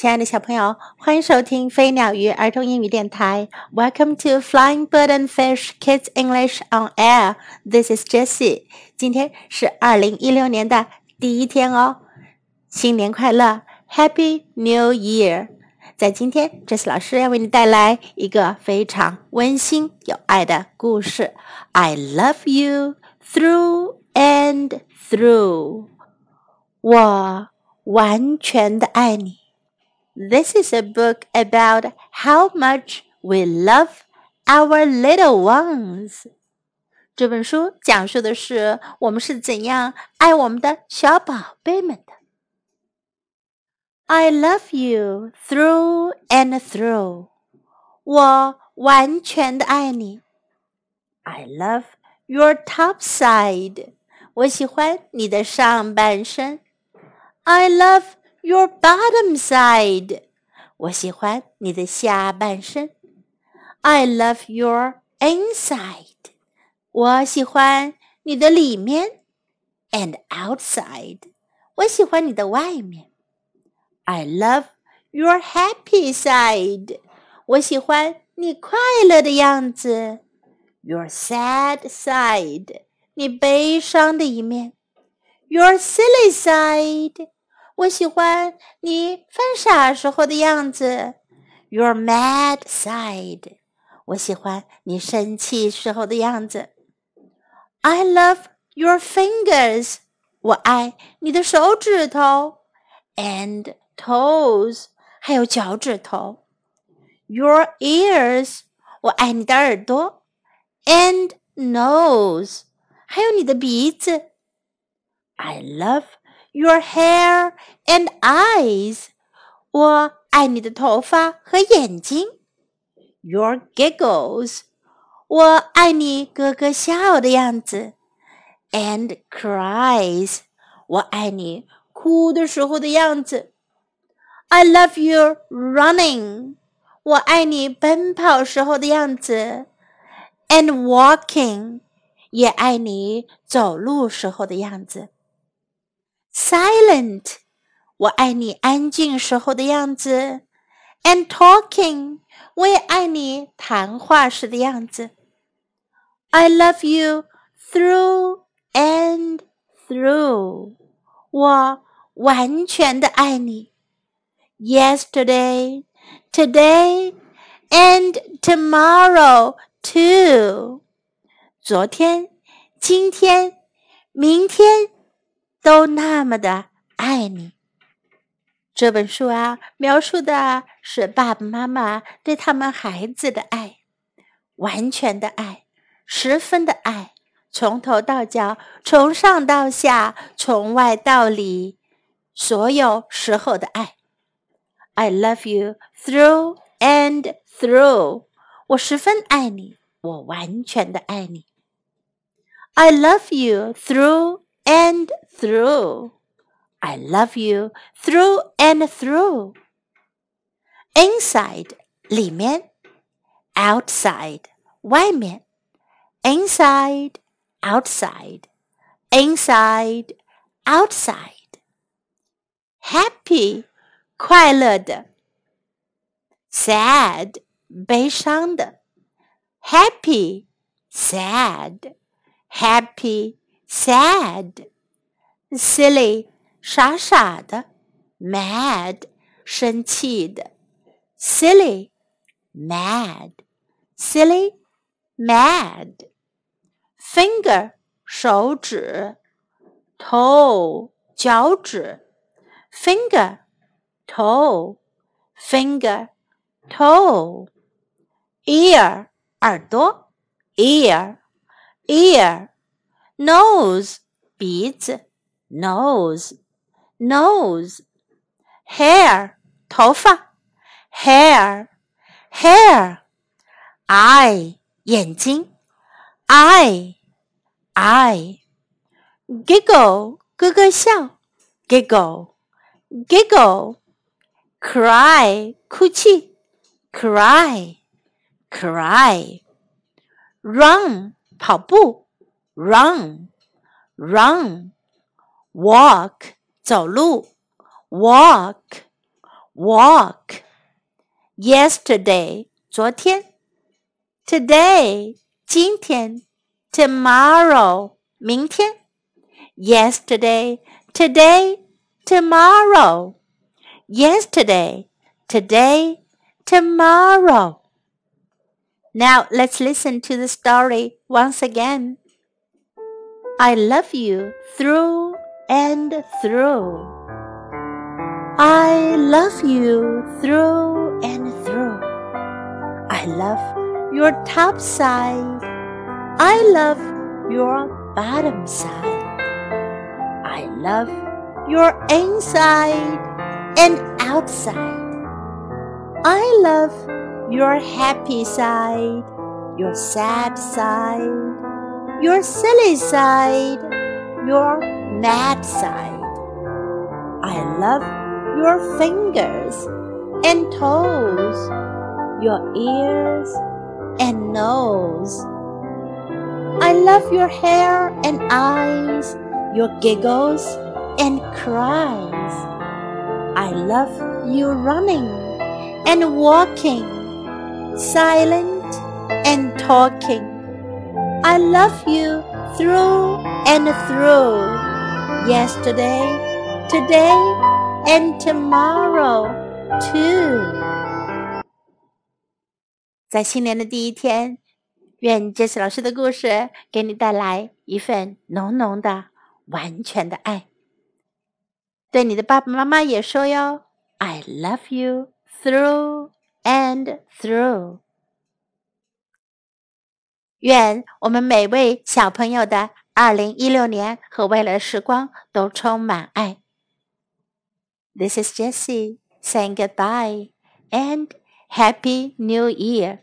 亲爱的小朋友，欢迎收听飞鸟鱼儿童英语电台。Welcome to Flying Bird and Fish Kids English on Air. This is Jessie. 今天是二零一六年的第一天哦，新年快乐，Happy New Year！在今天，Jessie 老师要为你带来一个非常温馨有爱的故事。I love you through and through. 我完全的爱你。This is a book about how much we love our little ones. 这本书讲述的是我们是怎样爱我们的小宝贝们的。I love you through and through. 我完全的爱你。I love your top side. 我喜欢你的上半身。I love your bottom side. 我喜欢你的下半身。I love your inside. 我喜欢你的里面。And outside. 我喜欢你的外面。I love your happy side. 我喜欢你快乐的样子。Your sad side. 你悲伤的一面。Your silly side. 我喜欢你犯傻时候的样子，Your mad side。我喜欢你生气时候的样子。I love your fingers。我爱你的手指头，and toes，还有脚趾头。Your ears。我爱你的耳朵，and nose，还有你的鼻子。I love your hair and eyes. 我爱你的头发和眼睛。Your giggles. 我爱你咯咯笑的样子。And cries. 我爱你哭的时候的样子。I love your running. 我爱你奔跑时候的样子。And walking. 也爱你走路时候的样子。 silent，我爱你安静时候的样子；and talking，我也爱你谈话时的样子。I love you through and through，我完全的爱你。Yesterday, today, and tomorrow too，昨天、今天、明天。 都那么的爱你。这本书啊，描述的是爸爸妈妈对他们孩子的爱，完全的爱，十分的爱，从头到脚，从上到下，从外到里，所有时候的爱。I love you through and through，我十分爱你，我完全的爱你。I love you through and through. I love you through and through. Inside 里面，outside 外面，inside outside inside outside. Happy 快乐的，sad 悲伤的，happy sad happy sad silly 傻傻的，mad 生气的，silly mad silly mad finger 手指，toe 脚趾，finger toe finger toe ear 耳朵，ear ear nose 鼻子。nose nose hair 头发 hair hair eye 眼睛 eye eye giggle 咯咯笑 giggle giggle cry 哭泣 cry cry run 跑步 run run walk 走路，walk walk. Yesterday 昨天，today 今天，tomorrow 明天，yesterday, today, tomorrow, yesterday, today, tomorrow. Now let's listen to the story once again. I love you through and through. I love you through and through. I love your top side. I love your bottom side. I love your inside and outside. I love your happy side, your sad side your silly side, your mad side. I love your fingers and toes, your ears and nose. I love your hair and eyes, your giggles and cries. I love you running and walking, silent and talking. I love you through and through, yesterday, today, and tomorrow too. 在新年的第一天，愿杰西老师的故事给你带来一份浓浓的、完全的爱。对你的爸爸妈妈也说哟：“I love you through and through。” 愿我们每位小朋友的二零一六年和未来的时光都充满爱。This is Jessie saying goodbye and Happy New Year.